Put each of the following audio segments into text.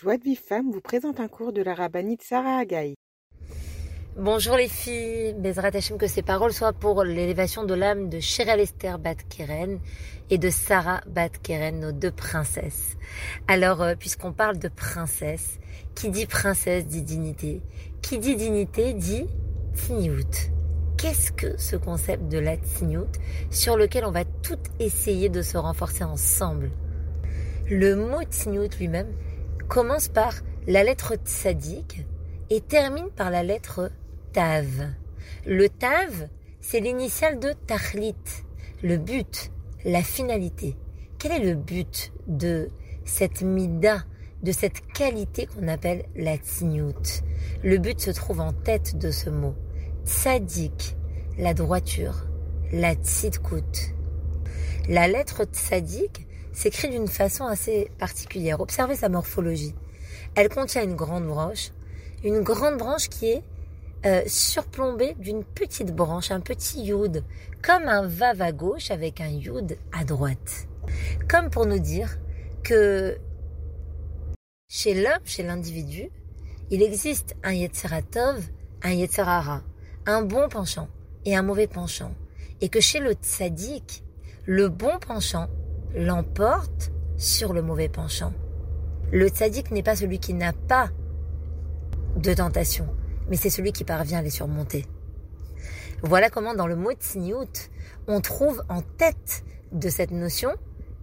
Joie de Vive Femme vous présente un cours de la rabbinite Sarah Agaï. Bonjour les filles, Bezrat Hashem, que ces paroles soient pour l'élévation de l'âme de Shirel Esther Bat Keren et de Sarah Bat Keren, nos deux princesses. Alors, euh, puisqu'on parle de princesse, qui dit princesse dit dignité. Qui dit dignité dit tzniout. Qu'est-ce que ce concept de la tzniout sur lequel on va tout essayer de se renforcer ensemble? Le mot tzniout lui-même commence par la lettre tzadik et termine par la lettre tav. Le tav, c'est l'initiale de tahlit, le but, la finalité. Quel est le but de cette mida, de cette qualité qu'on appelle la tzniut Le but se trouve en tête de ce mot. Tzadik, la droiture, la tzidkut. La lettre tzadik s'écrit d'une façon assez particulière. Observez sa morphologie. Elle contient une grande branche, une grande branche qui est euh, surplombée d'une petite branche, un petit youd, comme un vav à gauche avec un youd à droite. Comme pour nous dire que chez l'homme, chez l'individu, il existe un Yetzeratov, un Yetzerara, un bon penchant et un mauvais penchant. Et que chez le tzaddik, le bon penchant l'emporte sur le mauvais penchant. Le tzaddik n'est pas celui qui n'a pas de tentation, mais c'est celui qui parvient à les surmonter. Voilà comment dans le mot tsniout, on trouve en tête de cette notion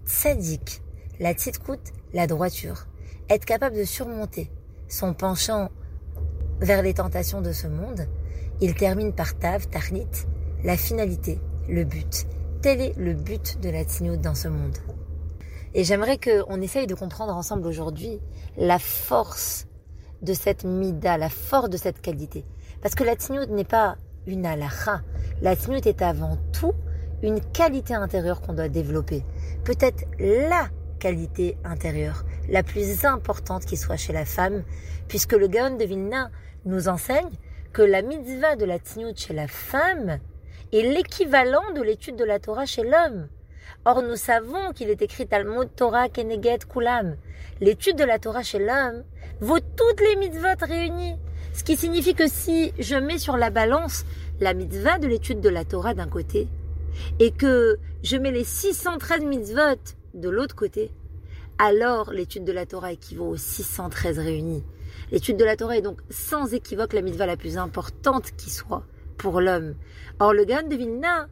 tzaddik, la tzidkout, la droiture. Être capable de surmonter son penchant vers les tentations de ce monde, il termine par tav, tarnit, la finalité, le but. Tel est le but de la tzniout dans ce monde. Et j'aimerais qu'on essaye de comprendre ensemble aujourd'hui la force de cette mida, la force de cette qualité. Parce que la tzniut n'est pas une halakha. La tzniut est avant tout une qualité intérieure qu'on doit développer. Peut-être la qualité intérieure, la plus importante qui soit chez la femme, puisque le Gaon de Vilna nous enseigne que la mitzvah de la tzniut chez la femme est l'équivalent de l'étude de la Torah chez l'homme. Or, nous savons qu'il est écrit Talmud Torah Keneget Kulam. L'étude de la Torah chez l'homme vaut toutes les mitzvot réunies. Ce qui signifie que si je mets sur la balance la mitzvah de l'étude de la Torah d'un côté et que je mets les 613 mitzvot de l'autre côté, alors l'étude de la Torah équivaut aux 613 réunis. L'étude de la Torah est donc sans équivoque la mitzvah la plus importante qui soit pour l'homme. Or, le Gan de Vilna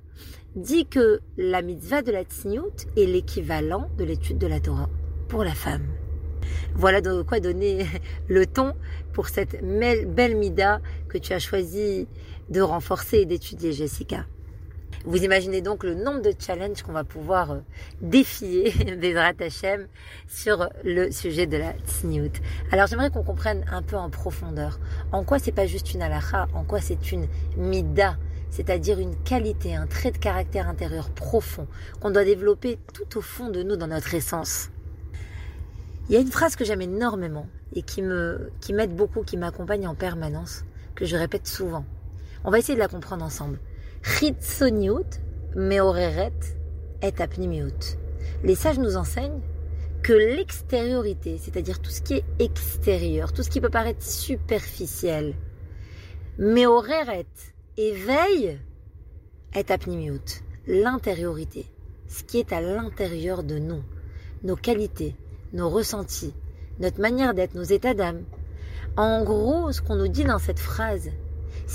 dit que la mitzvah de la tsniout est l'équivalent de l'étude de la Torah pour la femme. Voilà de quoi donner le ton pour cette belle mida que tu as choisi de renforcer et d'étudier, Jessica. Vous imaginez donc le nombre de challenges qu'on va pouvoir euh, défier Bezrat Hashem sur le sujet de la tsniout. Alors j'aimerais qu'on comprenne un peu en profondeur en quoi c'est pas juste une halakha, en quoi c'est une mida, c'est-à-dire une qualité, un trait de caractère intérieur profond qu'on doit développer tout au fond de nous dans notre essence. Il y a une phrase que j'aime énormément et qui me qui m'aide beaucoup, qui m'accompagne en permanence, que je répète souvent. On va essayer de la comprendre ensemble. Meoreret et apnimiut. Les sages nous enseignent que l'extériorité, c'est-à-dire tout ce qui est extérieur, tout ce qui peut paraître superficiel, meoreret, éveille, est apnimiut, l'intériorité, ce qui est à l'intérieur de nous, nos qualités, nos ressentis, notre manière d'être, nos états d'âme. En gros, ce qu'on nous dit dans cette phrase,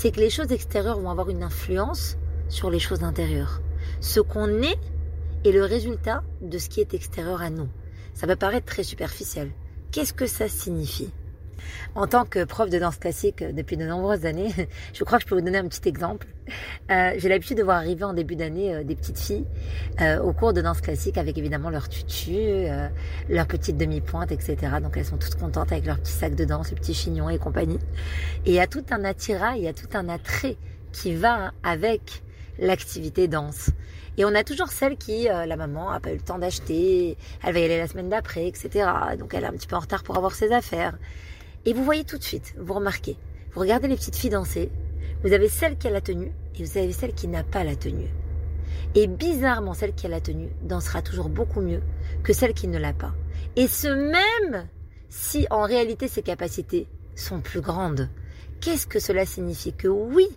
c'est que les choses extérieures vont avoir une influence sur les choses intérieures. Ce qu'on est est le résultat de ce qui est extérieur à nous. Ça peut paraître très superficiel. Qu'est-ce que ça signifie? En tant que prof de danse classique depuis de nombreuses années, je crois que je peux vous donner un petit exemple. Euh, j'ai l'habitude de voir arriver en début d'année euh, des petites filles euh, au cours de danse classique avec évidemment leur tutu, leur petite demi-pointe, etc. Donc elles sont toutes contentes avec leur petit sac de danse, le petit chignon et compagnie. Et il y a tout un attirail, il y a tout un attrait qui va avec l'activité danse. Et on a toujours celle qui, la maman, a pas eu le temps d'acheter, elle va y aller la semaine d'après, etc. Donc elle est un petit peu en retard pour avoir ses affaires. Et vous voyez tout de suite, vous remarquez, vous regardez les petites filles danser, vous avez celle qui a la tenue et vous avez celle qui n'a pas la tenue. Et bizarrement, celle qui a la tenue dansera toujours beaucoup mieux que celle qui ne l'a pas. Et ce même si en réalité ses capacités sont plus grandes Qu'est-ce que cela signifie? Que oui,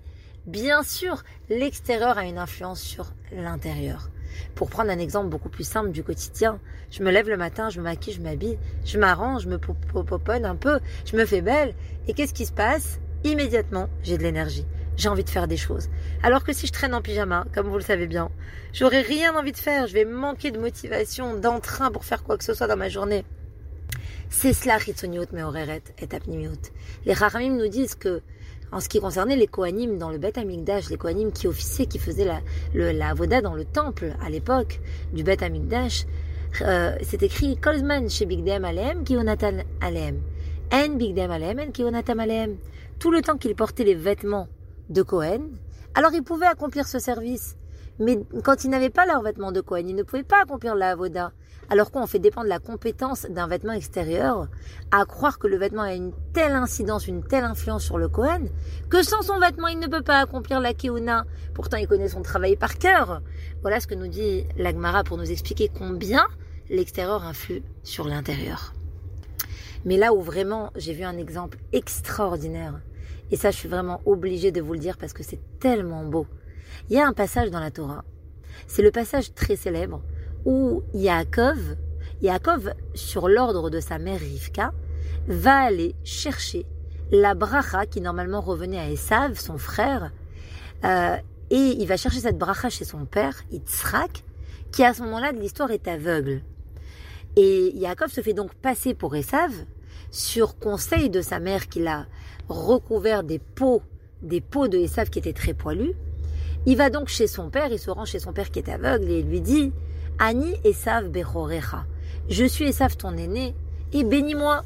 bien sûr, l'extérieur a une influence sur l'intérieur. Pour prendre un exemple beaucoup plus simple du quotidien, je me lève le matin, je me maquille, je m'habille, je m'arrange, je me poponne un peu, je me fais belle, et qu'est-ce qui se passe? Immédiatement, j'ai de l'énergie. J'ai envie de faire des choses. Alors que si je traîne en pyjama, comme vous le savez bien, j'aurai rien envie de faire, je vais manquer de motivation, d'entrain pour faire quoi que ce soit dans ma journée. C'est cela, Ritsoniot Meoreret et Apnimiot. Les Rahamim nous disent que, en ce qui concernait les Kohanim dans le Bet Amikdash, les Kohanim qui officiaient, qui faisaient la, le, la dans le temple à l'époque du Bet Amikdash, euh, c'est écrit Kolzman chez Bigdem Alem, Kionatan Alem. En Bigdem Alem, En Kionatam Alem. Tout le temps qu'il portait les vêtements de Cohen, alors il pouvait accomplir ce service. Mais quand ils n'avaient pas leurs vêtements de Cohen, ils ne pouvaient pas accomplir la avoda. Alors qu'on fait dépendre la compétence d'un vêtement extérieur, à croire que le vêtement a une telle incidence, une telle influence sur le Cohen, que sans son vêtement, il ne peut pas accomplir la Keuna. Pourtant, il connaît son travail par cœur. Voilà ce que nous dit l'Agmara pour nous expliquer combien l'extérieur influe sur l'intérieur. Mais là où vraiment j'ai vu un exemple extraordinaire, et ça je suis vraiment obligée de vous le dire parce que c'est tellement beau. Il y a un passage dans la Torah, c'est le passage très célèbre où Yaakov, Yaakov, sur l'ordre de sa mère Rivka, va aller chercher la bracha qui normalement revenait à Esav, son frère, euh, et il va chercher cette bracha chez son père, Yitzhak, qui à ce moment-là de l'histoire est aveugle. Et Yaakov se fait donc passer pour Esav, sur conseil de sa mère qui l'a recouvert des peaux, des peaux de Esav qui étaient très poilus. Il va donc chez son père, il se rend chez son père qui est aveugle et il lui dit Ani Esav Bechorecha, je suis Esav ton aîné et bénis-moi.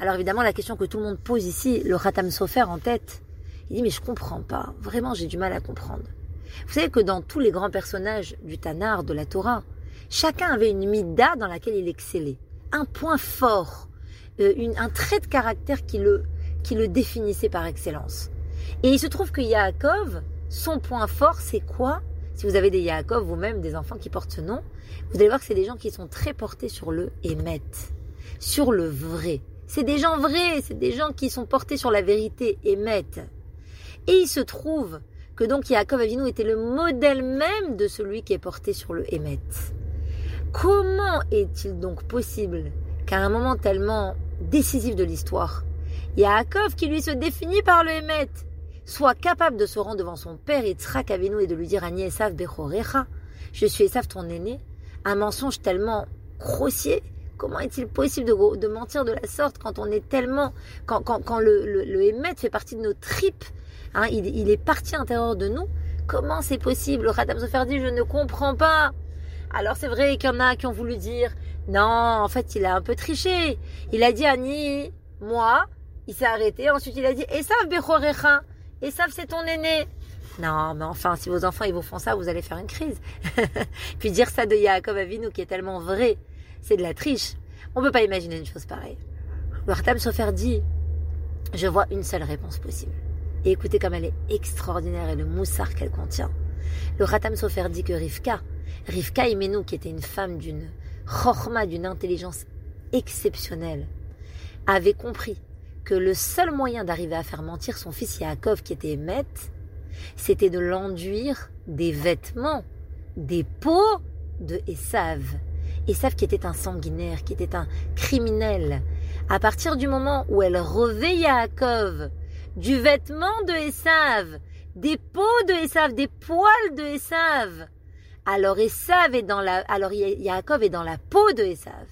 Alors évidemment, la question que tout le monde pose ici, le Khatam Sofer en tête, il dit mais je comprends pas, vraiment j'ai du mal à comprendre. Vous savez que dans tous les grands personnages du Tanar, de la Torah, chacun avait une mida dans laquelle il excellait, un point fort, euh, un trait de caractère qui le, qui le définissait par excellence. Et il se trouve que Yaakov, son point fort, c'est quoi? Si vous avez des Yaakov, vous-même, des enfants qui portent ce nom, vous allez voir que c'est des gens qui sont très portés sur le émet, sur le vrai. C'est des gens vrais, c'est des gens qui sont portés sur la vérité, émet. Et il se trouve que donc Yaakov Avinu était le modèle même de celui qui est porté sur le émet. Comment est-il donc possible qu'à un moment tellement décisif de l'histoire, Yaakov, qui lui se définit par le émet, soit capable de se rendre devant son père Yitzhak Avinu et de lui dire Ani Esav Bechorecha, je suis Esav ton aîné, un mensonge tellement grossier. Comment est-il possible de, mentir de la sorte quand on est tellement, quand, quand, le, le, fait partie de nos tripes, hein, il, est parti à l'intérieur de nous. Comment c'est possible? Le Radam Sofer dit, je ne comprends pas. Alors c'est vrai qu'il y en a qui ont voulu dire, non, en fait il a un peu triché. Il a dit Annie, moi, il s'est arrêté. Ensuite il a dit Esav Bechorecha. Et savent c'est ton aîné. Non, mais enfin, si vos enfants ils vous font ça, vous allez faire une crise. Puis dire ça de Yaakov Avinu qui est tellement vrai, c'est de la triche. On peut pas imaginer une chose pareille. Le Khatam Sofer dit, je vois une seule réponse possible. Et écoutez comme elle est extraordinaire et le moussard qu'elle contient. Le Khatam Sofer dit que Rivka, Rivka Imenu, qui était une femme d'une chorma, d'une intelligence exceptionnelle, avait compris que le seul moyen d'arriver à faire mentir son fils Yaakov qui était maître, c'était de l'enduire des vêtements, des peaux de Esav. Esav qui était un sanguinaire, qui était un criminel. À partir du moment où elle revêt Yaakov du vêtement de Esav, des peaux de Esav, des poils de Esav, alors Esav est dans la, alors Yaakov est dans la peau de Esav.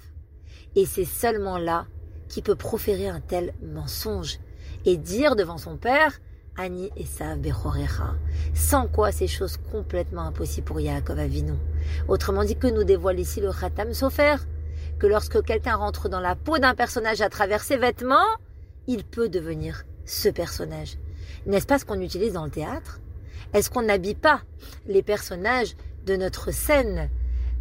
Et c'est seulement là qui peut proférer un tel mensonge et dire devant son père Ani Esav Bechorecha, sans quoi c'est chose complètement impossible pour Yaakov Avinu. Autrement dit que nous dévoile ici le Khatam Sofer, que lorsque quelqu'un rentre dans la peau d'un personnage à travers ses vêtements, il peut devenir ce personnage. N'est-ce pas ce qu'on utilise dans le théâtre? Est-ce qu'on n'habille pas les personnages de notre scène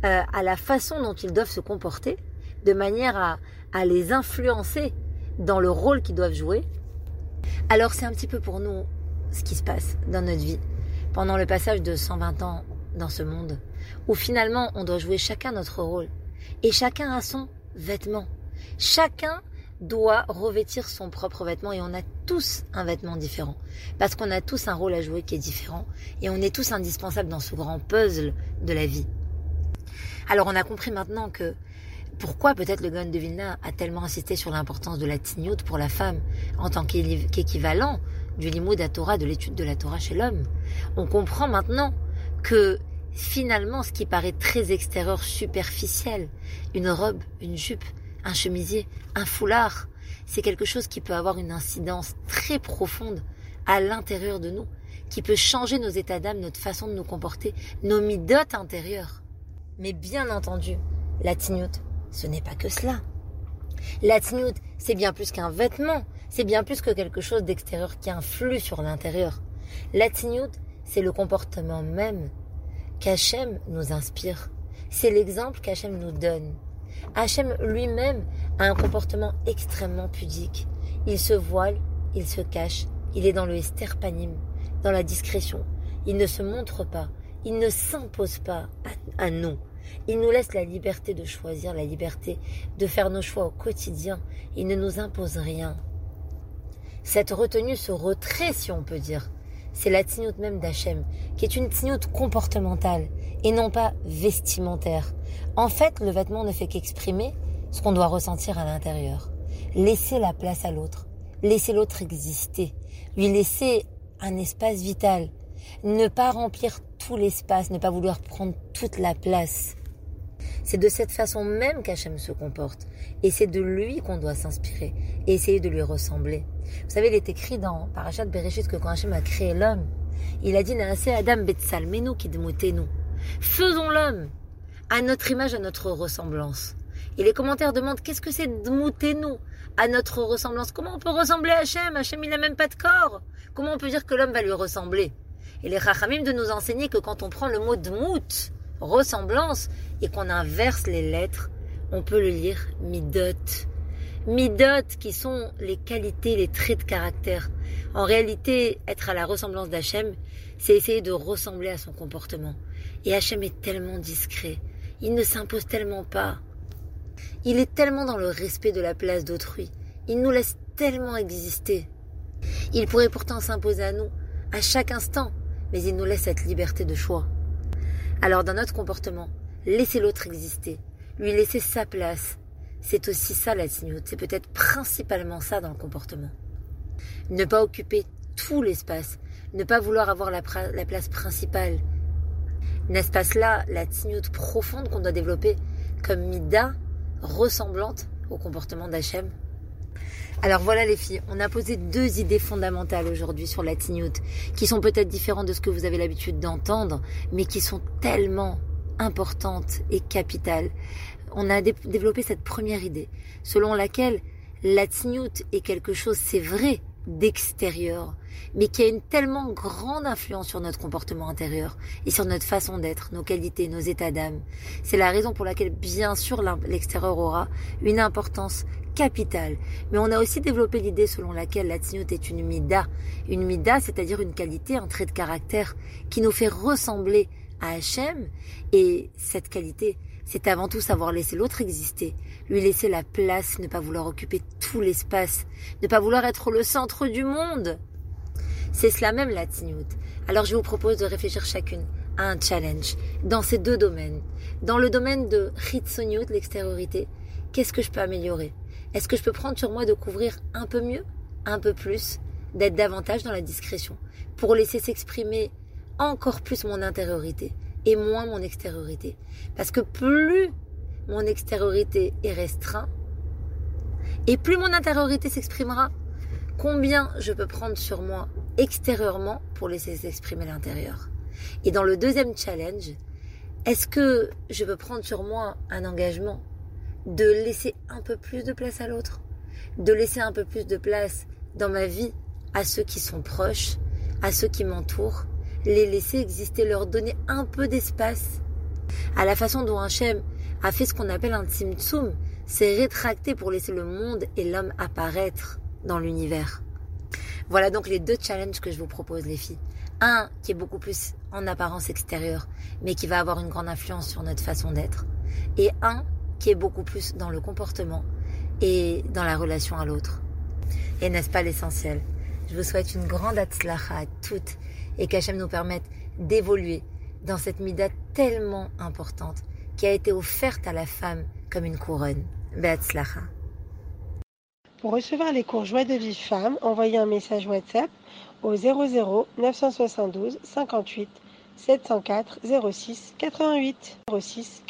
euh, à la façon dont ils doivent se comporter, de manière à, les influencer dans le rôle qu'ils doivent jouer. Alors c'est un petit peu pour nous ce qui se passe dans notre vie pendant le passage de 120 ans dans ce monde, où finalement on doit jouer chacun notre rôle, et chacun a son vêtement, chacun doit revêtir son propre vêtement et on a tous un vêtement différent. Parce qu'on a tous un rôle à jouer qui est différent et on est tous indispensables dans ce grand puzzle de la vie. Alors on a compris maintenant que pourquoi peut-être le Gaon de Vilna a tellement insisté sur l'importance de la tignoute pour la femme en tant qu'équivalent du limoud à Torah, de l'étude de la Torah chez l'homme? On comprend maintenant que finalement ce qui paraît très extérieur, superficiel, une robe, une jupe, un chemisier, un foulard, c'est quelque chose qui peut avoir une incidence très profonde à l'intérieur de nous, qui peut changer nos états d'âme, notre façon de nous comporter, nos midotes intérieures. Mais bien entendu, la tignoute, ce n'est pas que cela. La c'est bien plus qu'un vêtement, c'est bien plus que quelque chose d'extérieur qui influe sur l'intérieur. La c'est le comportement même qu'Hachem nous inspire. C'est l'exemple qu'Hachem nous donne. Hachem lui-même a un comportement extrêmement pudique. Il se voile, il se cache, il est dans le esterpanim, dans la discrétion. Il ne se montre pas, il ne s'impose pas à, nous. Il nous laisse la liberté de choisir, la liberté de faire nos choix au quotidien. Il ne nous impose rien. Cette retenue, ce retrait, si on peut dire, c'est la tignoute même d'Hachem, qui est une tignoute comportementale et non pas vestimentaire. En fait, le vêtement ne fait qu'exprimer ce qu'on doit ressentir à l'intérieur. Laisser la place à l'autre, laisser l'autre exister, lui laisser un espace vital, ne pas remplir tout l'espace, ne pas vouloir prendre toute la place. C'est de cette façon même qu'Hachem se comporte. Et c'est de lui qu'on doit s'inspirer et essayer de lui ressembler. Vous savez, il est écrit dans Parashat Bereshit que quand Hachem a créé l'homme, il a dit Naase Adam nous. Faisons l'homme à notre image, à notre ressemblance. Et les commentaires demandent qu'est-ce que c'est nous à notre ressemblance? Comment on peut ressembler à Hachem? Hachem, il n'a même pas de corps. Comment on peut dire que l'homme va lui ressembler? Et les Chachamim de nous enseigner que quand on prend le mot dmout, ressemblance, et qu'on inverse les lettres, on peut le lire midot. Midot qui sont les qualités, les traits de caractère. En réalité, être à la ressemblance d'Hachem, c'est essayer de ressembler à son comportement. Et Hachem est tellement discret. Il ne s'impose tellement pas. Il est tellement dans le respect de la place d'autrui. Il nous laisse tellement exister. Il pourrait pourtant s'imposer à nous, à chaque instant, mais il nous laisse cette liberté de choix. Alors dans notre comportement, laissez l'autre exister, lui laisser sa place. C'est aussi ça la tignote, c'est peut-être principalement ça dans le comportement. Ne pas occuper tout l'espace, ne pas vouloir avoir la, place principale. N'est-ce pas cela la tignote profonde qu'on doit développer comme mida ressemblante au comportement d'Hachem? Alors voilà les filles, on a posé deux idées fondamentales aujourd'hui sur la tignoute, qui sont peut-être différentes de ce que vous avez l'habitude d'entendre, mais qui sont tellement importantes et capitales. On a développé cette première idée, selon laquelle la tignoute est quelque chose, c'est vrai, d'extérieur, mais qui a une tellement grande influence sur notre comportement intérieur et sur notre façon d'être, nos qualités, nos états d'âme. C'est la raison pour laquelle, bien sûr, l'extérieur aura une importance capitale. Mais on a aussi développé l'idée selon laquelle la tignote est une mida. Une mida, c'est-à-dire une qualité, un trait de caractère qui nous fait ressembler à Hachem. Et cette qualité, c'est avant tout savoir laisser l'autre exister, lui laisser la place, ne pas vouloir occuper tout l'espace, ne pas vouloir être le centre du monde. C'est cela même la tignoute. Alors je vous propose de réfléchir chacune à un challenge dans ces deux domaines. Dans le domaine de Hitsoniut, l'extériorité, qu'est-ce que je peux améliorer? Est-ce que je peux prendre sur moi de couvrir un peu mieux, un peu plus, d'être davantage dans la discrétion, pour laisser s'exprimer encore plus mon intériorité et moins mon extériorité. Parce que plus mon extériorité est restreinte, et plus mon intériorité s'exprimera, combien je peux prendre sur moi extérieurement pour laisser s'exprimer l'intérieur? Et dans le deuxième challenge, est-ce que je peux prendre sur moi un engagement de laisser un peu plus de place à l'autre, de laisser un peu plus de place dans ma vie à ceux qui sont proches, à ceux qui m'entourent, les laisser exister, leur donner un peu d'espace. À la façon dont Hachem a fait ce qu'on appelle un tzimtzum, c'est rétracter pour laisser le monde et l'homme apparaître dans l'univers. Voilà donc les deux challenges que je vous propose les filles. Un qui est beaucoup plus en apparence extérieure, mais qui va avoir une grande influence sur notre façon d'être. Et un qui est beaucoup plus dans le comportement et dans la relation à l'autre. Et n'est-ce pas l'essentiel? Je vous souhaite une grande atzlacha à toutes et qu'Hachem nous permette d'évoluer dans cette mida tellement importante qui a été offerte à la femme comme une couronne. Be'atzlacha. Pour recevoir les cours Joie de vie femme, envoyez un message WhatsApp au 00 972 58 704 06 88 06